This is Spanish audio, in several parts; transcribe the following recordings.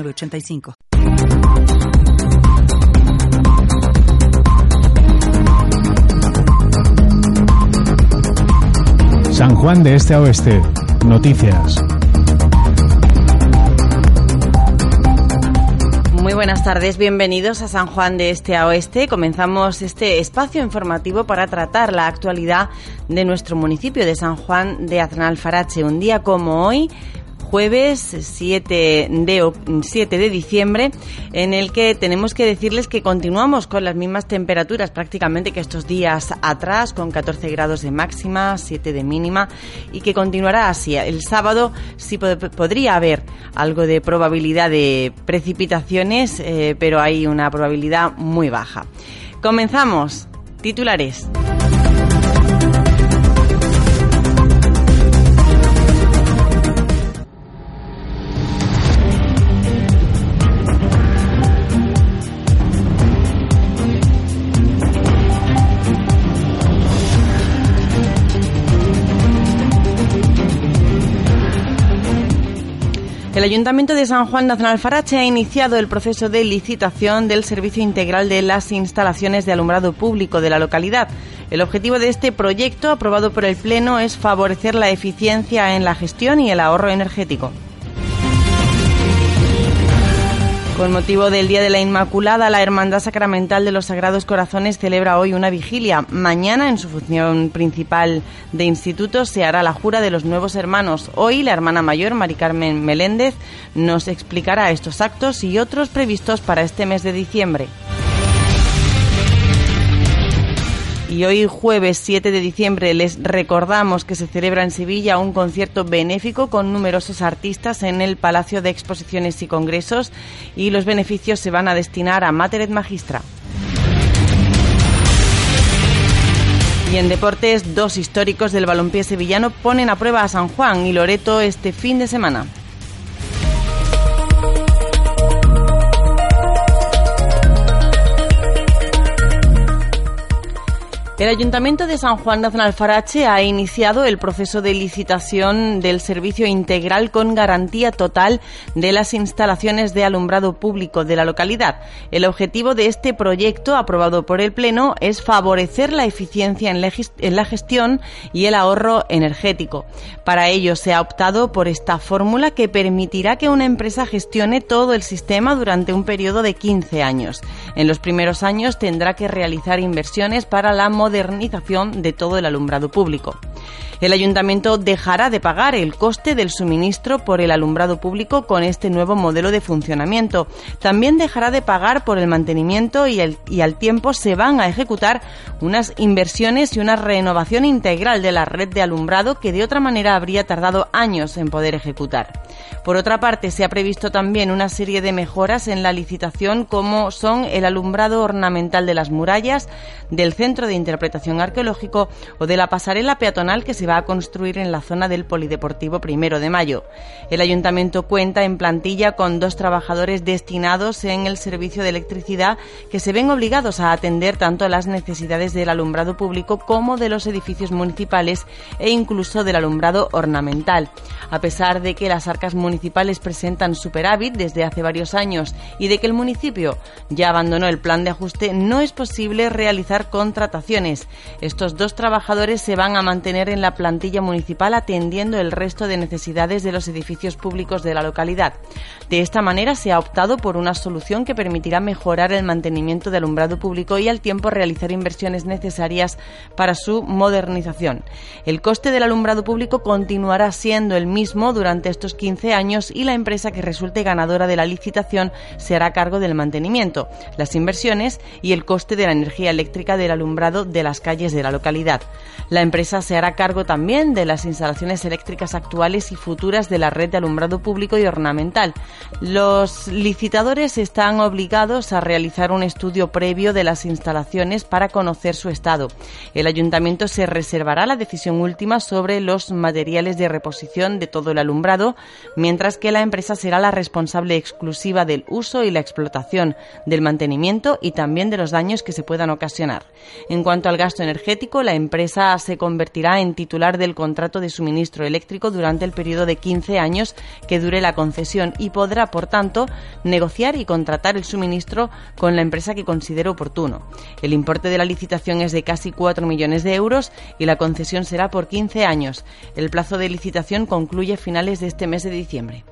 85 San Juan de Este a Oeste. Noticias. Muy buenas tardes, bienvenidos a San Juan de Este a Oeste. Comenzamos este espacio informativo para tratar la actualidad de nuestro municipio de San Juan de Aznalfarache. Un día como hoy, jueves 7 de, 7 de diciembre, en el que tenemos que decirles que continuamos con las mismas temperaturas prácticamente que estos días atrás, con 14 grados de máxima, 7 de mínima, y que continuará así. El sábado sí podría haber algo de probabilidad de precipitaciones, eh, pero hay una probabilidad muy baja. Comenzamos. Titulares. El Ayuntamiento de San Juan Nacional Farache ha iniciado el proceso de licitación del servicio integral de las instalaciones de alumbrado público de la localidad. El objetivo de este proyecto, aprobado por el Pleno, es favorecer la eficiencia en la gestión y el ahorro energético. Con motivo del Día de la Inmaculada, la Hermandad Sacramental de los Sagrados Corazones celebra hoy una vigilia. Mañana, en su función principal de instituto, se hará la jura de los nuevos hermanos. Hoy, la hermana mayor, Mari Carmen Meléndez, nos explicará estos actos y otros previstos para este mes de diciembre. Y hoy jueves 7 de diciembre les recordamos que se celebra en Sevilla un concierto benéfico con numerosos artistas en el Palacio de Exposiciones y Congresos y los beneficios se van a destinar a Materet Magistra. Y en deportes, dos históricos del balompié sevillano ponen a prueba a San Juan y Loreto este fin de semana. El Ayuntamiento de San Juan de Aznalfarache ha iniciado el proceso de licitación del servicio integral con garantía total de las instalaciones de alumbrado público de la localidad. El objetivo de este proyecto, aprobado por el Pleno, es favorecer la eficiencia en la gestión y el ahorro energético. Para ello se ha optado por esta fórmula que permitirá que una empresa gestione todo el sistema durante un periodo de 15 años. En los primeros años tendrá que realizar inversiones para la modernización de todo el alumbrado público. El ayuntamiento dejará de pagar el coste del suministro por el alumbrado público con este nuevo modelo de funcionamiento. También dejará de pagar por el mantenimiento y, y al tiempo se van a ejecutar unas inversiones y una renovación integral de la red de alumbrado que de otra manera habría tardado años en poder ejecutar. Por otra parte, se ha previsto también una serie de mejoras en la licitación como son el alumbrado ornamental de las murallas, del Centro de Interpretación Arqueológico o de la pasarela peatonal que se va a construir en la zona del Polideportivo Primero de Mayo. El ayuntamiento cuenta en plantilla con dos trabajadores destinados en el servicio de electricidad que se ven obligados a atender tanto las necesidades del alumbrado público como de los edificios municipales e incluso del alumbrado ornamental. A pesar de que las arcas municipales presentan superávit desde hace varios años y de que el municipio ya abandonó el plan de ajuste, no es posible realizar contrataciones. Estos dos trabajadores se van a mantener en la plantilla municipal atendiendo el resto de necesidades de los edificios públicos de la localidad. De esta manera se ha optado por una solución que permitirá mejorar el mantenimiento del alumbrado público y al tiempo realizar inversiones necesarias para su modernización. El coste del alumbrado público continuará siendo el mismo durante estos 15 15 años y la empresa que resulte ganadora de la licitación se hará cargo del mantenimiento, las inversiones y el coste de la energía eléctrica del alumbrado de las calles de la localidad. La empresa se hará cargo también de las instalaciones eléctricas actuales y futuras de la red de alumbrado público y ornamental. Los licitadores están obligados a realizar un estudio previo de las instalaciones para conocer su estado. El ayuntamiento se reservará la decisión última sobre los materiales de reposición de todo el alumbrado, mientras que la empresa será la responsable exclusiva del uso y la explotación, del mantenimiento y también de los daños que se puedan ocasionar. En cuanto al gasto energético, la empresa se convertirá en titular del contrato de suministro eléctrico durante el periodo de 15 años que dure la concesión y podrá, por tanto, negociar y contratar el suministro con la empresa que considere oportuno. El importe de la licitación es de casi 4 millones de euros y la concesión será por 15 años. El plazo de licitación concluye a finales de este mes de diciembre.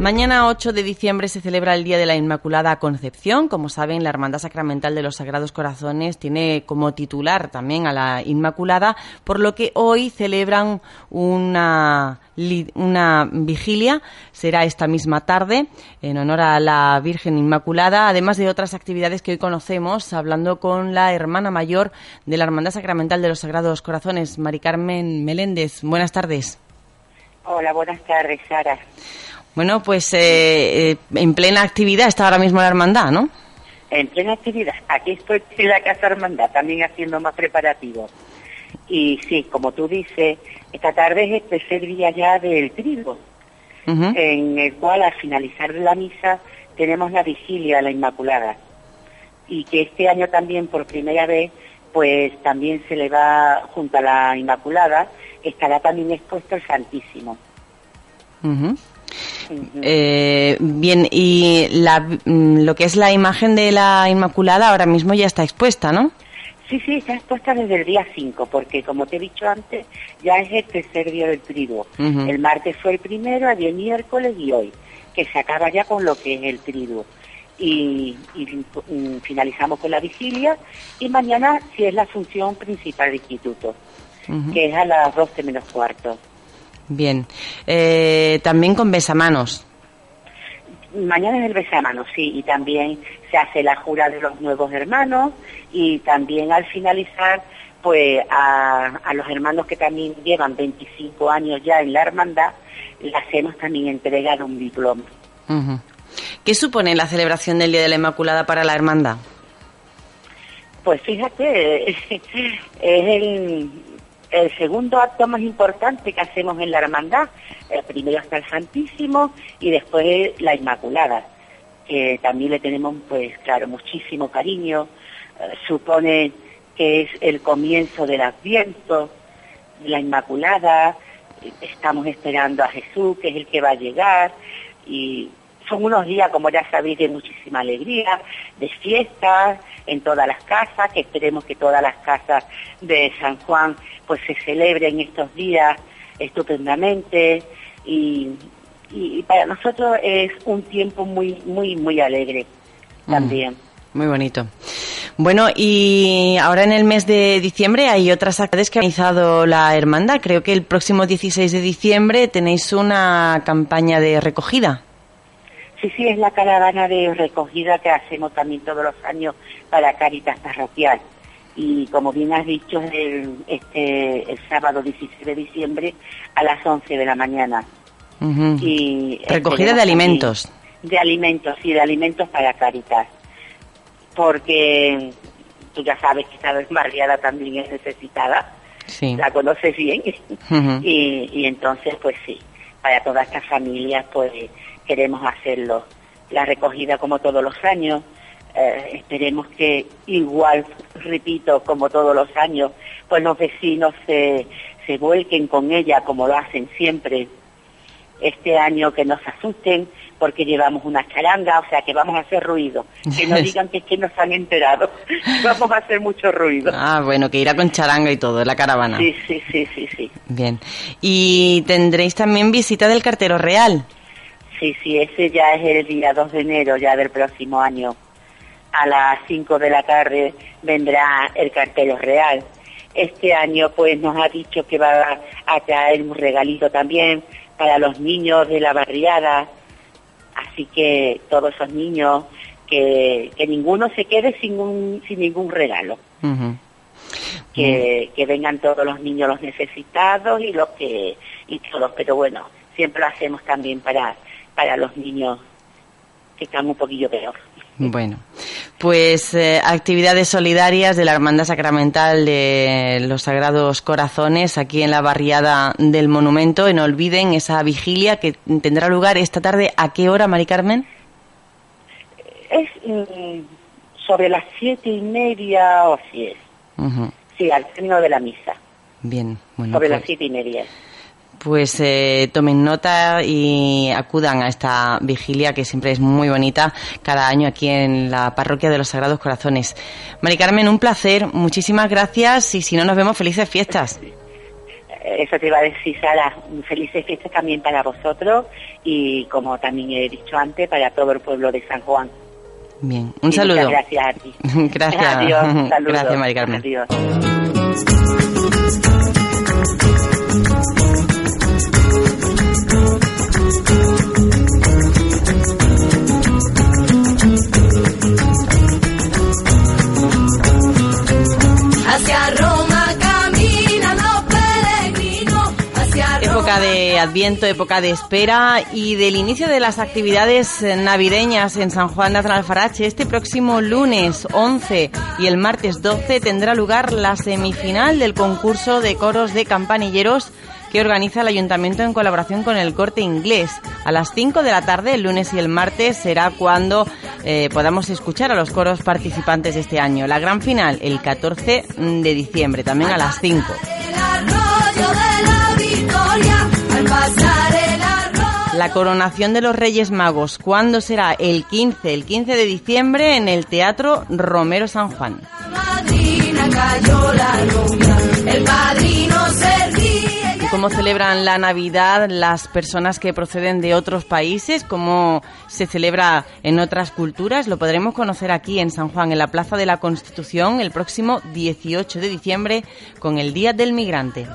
Mañana 8 de diciembre se celebra el Día de la Inmaculada Concepción. Como saben, la Hermandad Sacramental de los Sagrados Corazones tiene como titular también a la Inmaculada, por lo que hoy celebran una, una vigilia. Será esta misma tarde en honor a la Virgen Inmaculada, además de otras actividades que hoy conocemos, hablando con la hermana mayor de la Hermandad Sacramental de los Sagrados Corazones, Mari Carmen Meléndez. Buenas tardes. Hola, buenas tardes, Sara. Bueno, pues eh, eh, en plena actividad está ahora mismo la hermandad, ¿no? En plena actividad. Aquí estoy en la Casa Hermandad, también haciendo más preparativos. Y sí, como tú dices, esta tarde es el tercer día ya del trigo, en el cual al finalizar la misa tenemos la vigilia a la Inmaculada. Y que este año también, por primera vez, pues también se le va, junto a la Inmaculada, estará también expuesto el Santísimo. Eh, bien, y mm, lo que es la imagen de la Inmaculada ahora mismo ya está expuesta, ¿no? Sí, sí, está expuesta desde el día 5, porque como te he dicho antes, ya es el tercer día del triduo. El martes fue el primero, ayer miércoles y hoy, que se acaba ya con lo que es el triduo. Y, mm, finalizamos con la vigilia y mañana sí es la función principal del instituto, que es a las 12 menos cuarto. Bien. Eh, también con besamanos. Mañana es el besamanos, sí, y también se hace la jura de los nuevos hermanos y también al finalizar, pues a, los hermanos que también llevan 25 años ya en la hermandad, le hacemos también entregar un diploma. ¿Qué supone la celebración del Día de la Inmaculada para la hermandad? Pues fíjate, es el, el segundo acto más importante que hacemos en la hermandad, el primero está el Santísimo y después la Inmaculada, que también le tenemos, pues claro, muchísimo cariño. Eh, supone que es el comienzo del Adviento, la Inmaculada, estamos esperando a Jesús, que es el que va a llegar, y son unos días, como ya sabéis, de muchísima alegría, de fiestas en todas las casas, que esperemos que todas las casas de San Juan pues se celebren estos días estupendamente y, para nosotros es un tiempo muy, muy, muy alegre mm, también. muy bonito. Bueno, y ahora en el mes de diciembre hay otras actividades que ha organizado la hermandad. Creo que el próximo 16 de diciembre tenéis una campaña de recogida. Sí, sí, es la caravana de recogida que hacemos también todos los años para Caritas Parroquial. Y como bien has dicho, es el, este, el sábado 16 de diciembre a las 11 de la mañana. y, recogida de alimentos. De alimentos, sí, de alimentos para Caritas. Porque tú ya sabes que esta barriada también es necesitada. Sí. La conoces bien. y, y entonces, pues sí, para todas estas familias, pues queremos hacerlo. La recogida como todos los años, eh, esperemos que igual, repito, como todos los años, pues los vecinos se, se vuelquen con ella como lo hacen siempre. Este año que nos asusten porque llevamos una charanga, o sea que vamos a hacer ruido. Que no digan que es que nos han enterado. vamos a hacer mucho ruido. Ah, bueno, que irá con charanga y todo, la caravana. Sí, sí, sí, sí, sí. Bien. Y tendréis también visita del cartero real. Sí, sí, ese ya es el día 2 de enero ya del próximo año. A las 5 de la tarde vendrá el cartero real. este año pues nos ha dicho que va a traer un regalito también para los niños de la barriada, así que todos esos niños que, que ninguno se quede sin un, sin ningún regalo. que, que vengan todos los niños los necesitados y los que y todos, pero bueno, siempre lo hacemos también para para los niños que están un poquillo peor. Bueno, pues eh, actividades solidarias de la Hermandad Sacramental de los Sagrados Corazones aquí en la barriada del Monumento. no olviden esa vigilia que tendrá lugar esta tarde. ¿A qué hora, Mari Carmen? Es mm, sobre las siete y media o así es. Sí, al término de la misa. Bien, bueno. Sobre las pues siete y media pues eh, tomen nota y acudan a esta vigilia que siempre es muy bonita cada año aquí en la parroquia de los Sagrados Corazones. Mari Carmen, un placer, muchísimas gracias y si no nos vemos, felices fiestas. Eso te iba a decir, Sara, felices fiestas también para vosotros y como también he dicho antes, para todo el pueblo de San Juan. Bien, un saludo. gracias a ti. gracias. Adiós, Gracias, Mari Carmen. Adiós. Época de Adviento, época de espera y del inicio de las actividades navideñas en San Juan de Alfarache. Este próximo lunes 11 y el martes 12 tendrá lugar la semifinal del concurso de coros de campanilleros que organiza el ayuntamiento en colaboración con el corte inglés. A las 5 de la tarde, el lunes y el martes, será cuando eh, podamos escuchar a los coros participantes de este año. La gran final, el 14 de diciembre, también a las 5. La coronación de los Reyes Magos, ¿cuándo será? El 15, el 15 de diciembre en el Teatro Romero San Juan. ¿Y cómo celebran la Navidad las personas que proceden de otros países? ¿Cómo se celebra en otras culturas? Lo podremos conocer aquí en San Juan, en la Plaza de la Constitución, el próximo 18 de diciembre, con el Día del Migrante.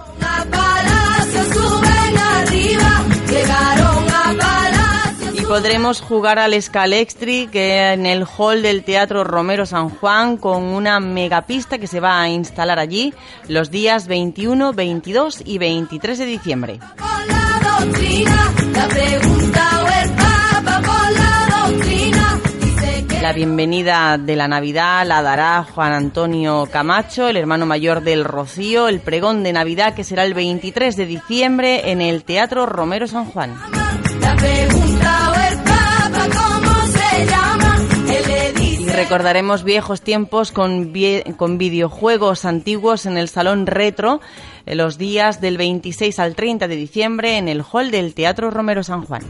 Podremos jugar al Scalextri que en el hall del Teatro Romero San Juan con una megapista que se va a instalar allí los días 21, 22 y 23 de diciembre. La bienvenida de la Navidad la dará Juan Antonio Camacho, el hermano mayor del Rocío, el pregón de Navidad que será el 23 de diciembre en el Teatro Romero San Juan. Recordaremos viejos tiempos con, con videojuegos antiguos en el Salón Retro los días del 26 al 30 de diciembre en el hall del Teatro Romero San Juan.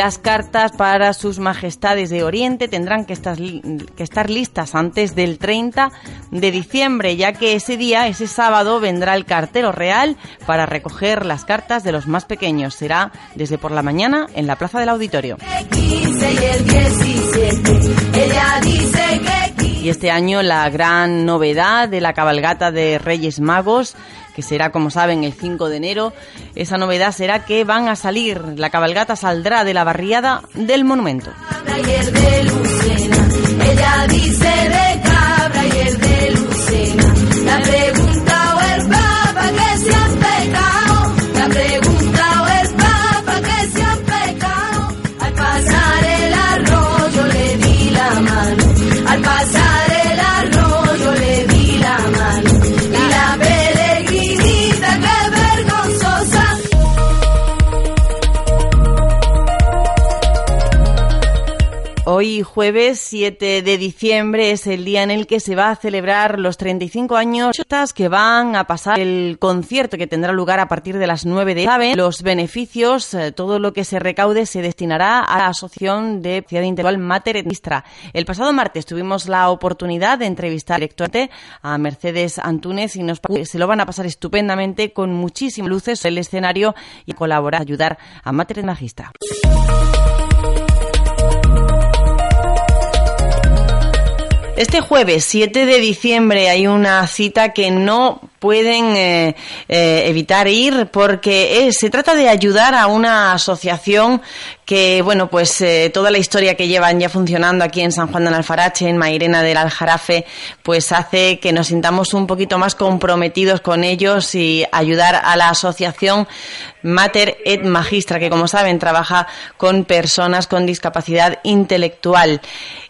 Las cartas para sus majestades de Oriente tendrán que estar, listas antes del 30 de diciembre, ya que ese día, ese sábado, vendrá el cartero real para recoger las cartas de los más pequeños. Será desde por la mañana en la Plaza del Auditorio. Y este año la gran novedad de la cabalgata de Reyes Magos que será, como saben, el 5 de enero. Esa novedad será que van a salir, la cabalgata saldrá de la barriada del monumento. Hoy jueves 7 de diciembre es el día en el que se va a celebrar los 35 años que van a pasar el concierto que tendrá lugar a partir de las 9 de la Los beneficios, eh, todo lo que se recaude se destinará a la Asociación de Ciudad Intelectual Mater Etnistra. El pasado martes tuvimos la oportunidad de entrevistar directamente a Mercedes Antúnez y nos se lo van a pasar estupendamente con muchísimas luces el escenario y colaborar, ayudar a Mater Magistra. Este jueves 7 de diciembre hay una cita que no pueden eh, eh, evitar ir porque eh, se trata de ayudar a una asociación que, bueno, pues toda la historia que llevan ya funcionando aquí en San Juan de Alfarache, en Mairena del Aljarafe, pues hace que nos sintamos un poquito más comprometidos con ellos y ayudar a la asociación Mater et Magistra, que como saben trabaja con personas con discapacidad intelectual.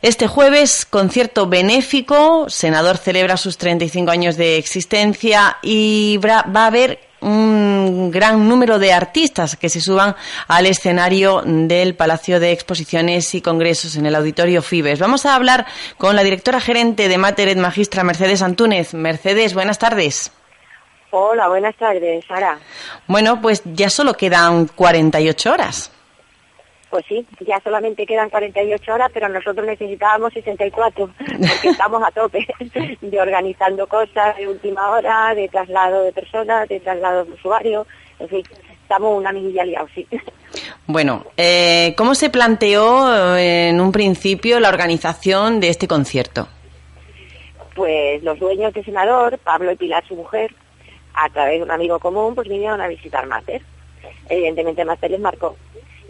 Este jueves, concierto benéfico, Senador celebra sus 35 años de existencia y va a haber un gran número de artistas que se suban al escenario del Palacio de Exposiciones y Congresos en el Auditorio Fibes. Vamos a hablar con la directora gerente de Materet Magistra, Mercedes Antúnez. Mercedes, buenas tardes. Hola, buenas tardes, Sara. Bueno, pues ya solo quedan 48 horas. Pues sí, ya solamente quedan 48 horas, pero nosotros necesitábamos 64, porque estamos a tope de organizando cosas de última hora, de traslado de personas, de traslado de usuarios, en fin, estamos una minilla liados, sí. Bueno, eh, ¿cómo se planteó eh, en un principio la organización de este concierto? Pues los dueños de Senador, Pablo y Pilar, su mujer, a través de un amigo común, pues vinieron a visitar Mater. Evidentemente Mater les marcó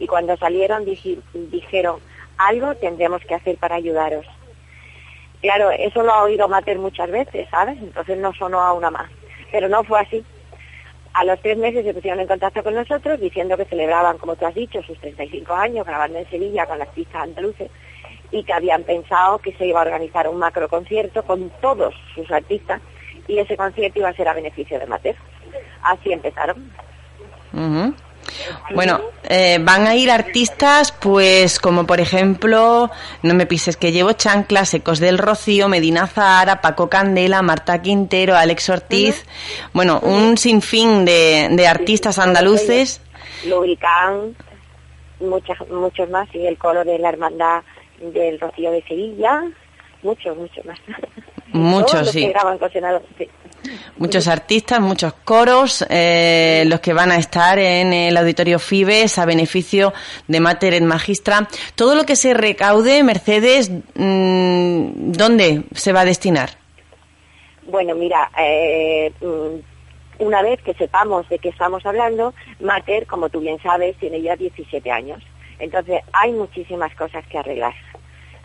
y cuando salieron dijeron, algo tendremos que hacer para ayudaros. Claro, eso lo ha oído Mater muchas veces, ¿sabes? Entonces no sonó a una más. Pero no fue así. A los tres meses se pusieron en contacto con nosotros diciendo que celebraban, como tú has dicho, sus 35 años grabando en Sevilla con las pistas andaluces y que habían pensado que se iba a organizar un macro concierto con todos sus artistas y ese concierto iba a ser a beneficio de Mater. Así empezaron. Bueno, eh, van a ir artistas, pues como por ejemplo, no me pises que llevo chanclas, Ecos del Rocío, Medina Zahara, Paco Candela, Marta Quintero, Alex Ortiz, bueno, un sinfín de, de artistas andaluces. Lubricán, muchas, muchos más, y el coro de la hermandad del Rocío de Sevilla, muchos, muchos más. Muchos, sí. Muchos artistas, muchos coros, eh, los que van a estar en el Auditorio Fibes a beneficio de Mater et Magistra. Todo lo que se recaude, Mercedes, mm, ¿dónde se va a destinar? Bueno, mira, eh, mm, una vez que sepamos de qué estamos hablando, Mater, como tú bien sabes, tiene ya 17 años. Entonces, hay muchísimas cosas que arreglar.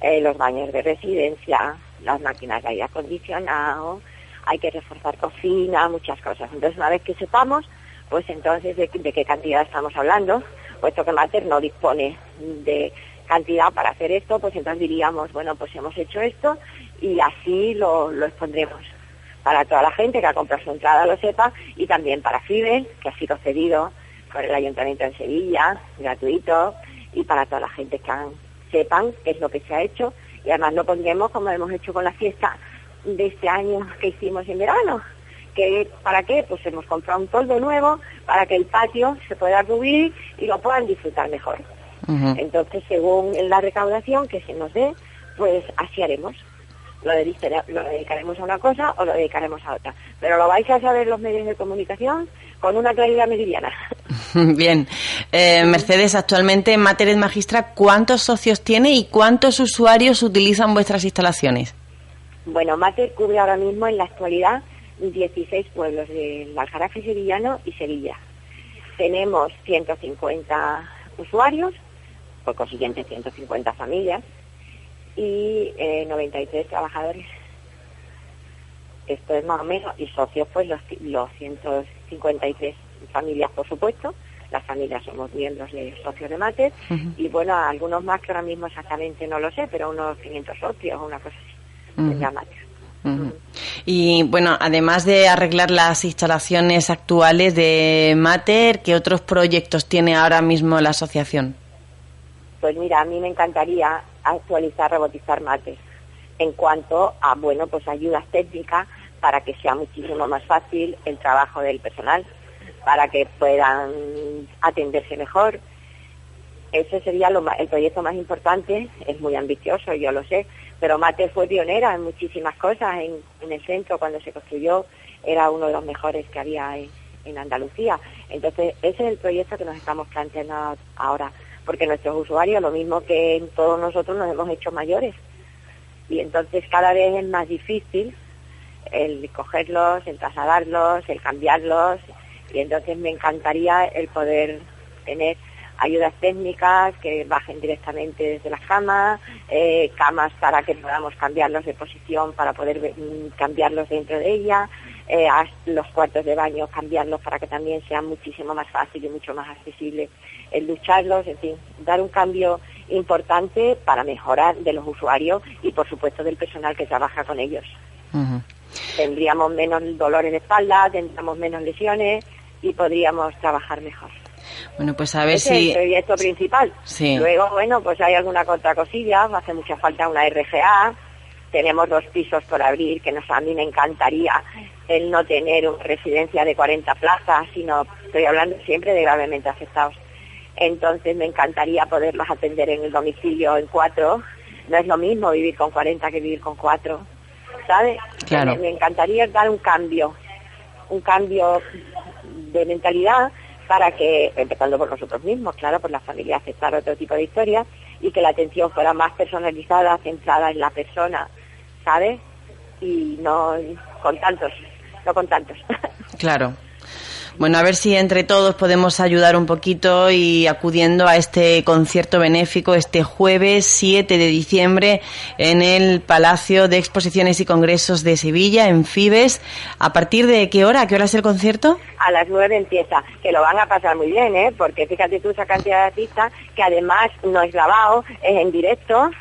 Eh, los baños de residencia, las máquinas de aire acondicionado, hay que reforzar cocina, muchas cosas. Entonces, una vez que sepamos, pues entonces de, qué cantidad estamos hablando, puesto que Mater no dispone de cantidad para hacer esto, pues entonces diríamos, bueno, pues hemos hecho esto y así lo, lo expondremos para toda la gente que ha comprado su entrada lo sepa y también para FIBE, que ha sido cedido por el Ayuntamiento de Sevilla, gratuito, y para toda la gente que sepan qué es lo que se ha hecho y además lo pondremos como hemos hecho con la fiesta de este año que hicimos en verano. Que, ¿Para qué? Pues hemos comprado un toldo nuevo para que el patio se pueda cubrir y lo puedan disfrutar mejor. Entonces, según la recaudación que se nos dé, pues así haremos. Lo, dedicaremos a una cosa o lo dedicaremos a otra. Pero lo vais a saber los medios de comunicación con una claridad meridiana. Bien. Eh, Mercedes, actualmente en Materia Magistra, ¿cuántos socios tiene y cuántos usuarios utilizan vuestras instalaciones? Bueno, Mater cubre ahora mismo en la actualidad 16 pueblos del Aljarafe sevillano y Sevilla. Tenemos 150 usuarios, por consiguiente 150 familias y 93 eh, trabajadores. Esto es más o menos, y socios pues los, los 153 familias por supuesto, las familias somos miembros de socios de Mater y bueno, algunos más que ahora mismo exactamente no lo sé, pero unos 500 socios o una cosa así. Y bueno, además de arreglar las instalaciones actuales de Mater, ¿qué otros proyectos tiene ahora mismo la asociación? Pues mira, a mí me encantaría actualizar, robotizar Mater en cuanto a, bueno, pues ayudas técnicas para que sea muchísimo más fácil el trabajo del personal, para que puedan atenderse mejor. Ese sería el proyecto más importante, es muy ambicioso, yo lo sé, pero Mate fue pionera en muchísimas cosas. En, el centro, cuando se construyó, era uno de los mejores que había en, Andalucía. Entonces, ese es el proyecto que nos estamos planteando ahora, porque nuestros usuarios, lo mismo que todos nosotros, nos hemos hecho mayores. y entonces cada vez es más difícil el cogerlos, el trasladarlos, el cambiarlos y entonces me encantaría el poder tener ayudas técnicas que bajen directamente desde las camas, eh, camas para que podamos cambiarlos de posición para poder mm, cambiarlos dentro de ella, eh, los cuartos de baño cambiarlos para que también sea muchísimo más fácil y mucho más accesible el lucharlos, en fin, dar un cambio importante para mejorar de los usuarios y por supuesto del personal que trabaja con ellos. Tendríamos menos dolores de espalda, tendríamos menos lesiones y podríamos trabajar mejor. Bueno, pues a ver Ese si... es el proyecto principal. Sí. Luego, bueno, pues hay alguna otra cosilla, hace mucha falta una RGA, tenemos dos pisos por abrir, que nos, a mí me encantaría el no tener una residencia de 40 plazas, sino estoy hablando siempre de gravemente afectados. Entonces me encantaría poderlos atender en el domicilio en cuatro. No es lo mismo vivir con 40 que vivir con cuatro, ¿sabes? Claro. Me, me encantaría dar un cambio, un cambio de mentalidad para que, empezando por nosotros mismos, claro, por la familia aceptar otro tipo de historias y que la atención fuera más personalizada, centrada en la persona, ¿sabes? Y no con tantos, no con tantos. Claro. Bueno, a ver si entre todos podemos ayudar un poquito y acudiendo a este concierto benéfico este jueves 7 de diciembre en el Palacio de Exposiciones y Congresos de Sevilla, en Fibes. ¿A partir de qué hora? ¿A qué hora es el concierto? A las nueve empieza, que lo van a pasar muy bien, ¿eh? Porque fíjate tú esa cantidad de artistas que además no es grabado, es en directo,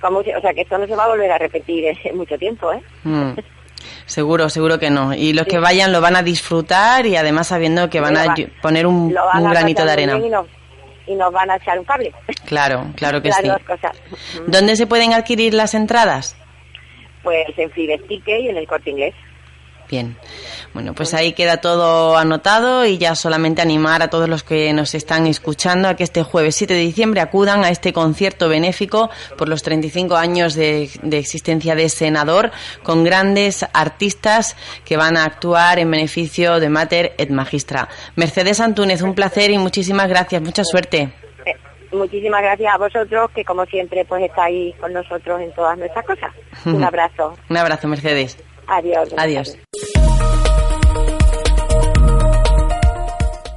como, o sea que esto no se va a volver a repetir en mucho tiempo, ¿eh? Mm. Seguro, seguro que no. Y los que vayan lo van a disfrutar y además sabiendo que van a poner un, granito de arena. Y nos, y nos van a echar un cable. Claro, claro que Las sí. dos cosas. ¿Dónde se pueden adquirir las entradas? Pues en Ticket y en el Corte Inglés. Bien. Bueno, pues ahí queda todo anotado y ya solamente animar a todos los que nos están escuchando a que este jueves 7 de diciembre acudan a este concierto benéfico por los 35 años de, de existencia de Senador con grandes artistas que van a actuar en beneficio de Mater et Magistra. Mercedes Antúnez, un placer y muchísimas gracias. Mucha suerte. Eh, Muchísimas gracias a vosotros, que como siempre pues estáis con nosotros en todas nuestras cosas. Un abrazo. Un abrazo, Mercedes. Adiós. Adiós.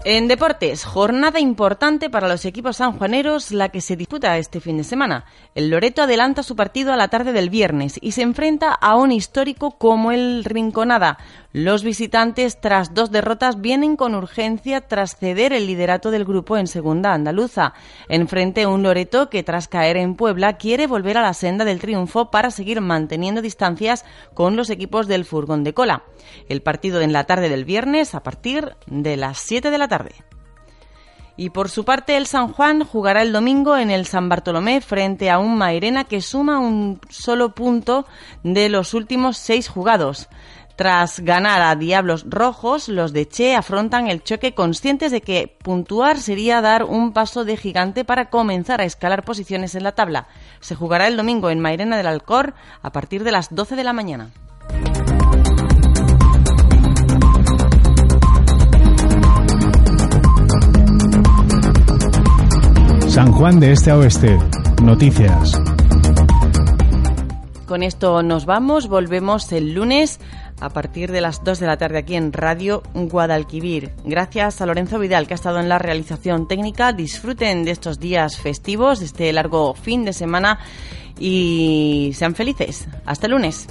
En deportes, jornada importante para los equipos sanjuaneros, la que se disputa este fin de semana. El Loreto adelanta su partido a la tarde del viernes y se enfrenta a un histórico como el Rinconada. Los visitantes, tras dos derrotas, vienen con urgencia tras ceder el liderato del grupo en segunda andaluza. Enfrente un Loreto que, tras caer en Puebla, quiere volver a la senda del triunfo para seguir manteniendo distancias con los equipos del furgón de cola. El partido en la tarde del viernes a partir de las 7 de la Y por su parte, el San Juan jugará el domingo en el San Bartolomé frente a un Mairena que suma un solo punto de los últimos seis jugados. Tras ganar a Diablos Rojos, los de Che afrontan el choque conscientes de que puntuar sería dar un paso de gigante para comenzar a escalar posiciones en la tabla. Se jugará el domingo en Mairena del Alcor a partir de las 12 de la mañana. San Juan de Este a Oeste. Noticias. Con esto nos vamos, volvemos el lunes a partir de las 2 de la tarde aquí en Radio Guadalquivir. Gracias a Lorenzo Vidal que ha estado en la realización técnica. Disfruten de estos días festivos, de este largo fin de semana y sean felices. Hasta el lunes.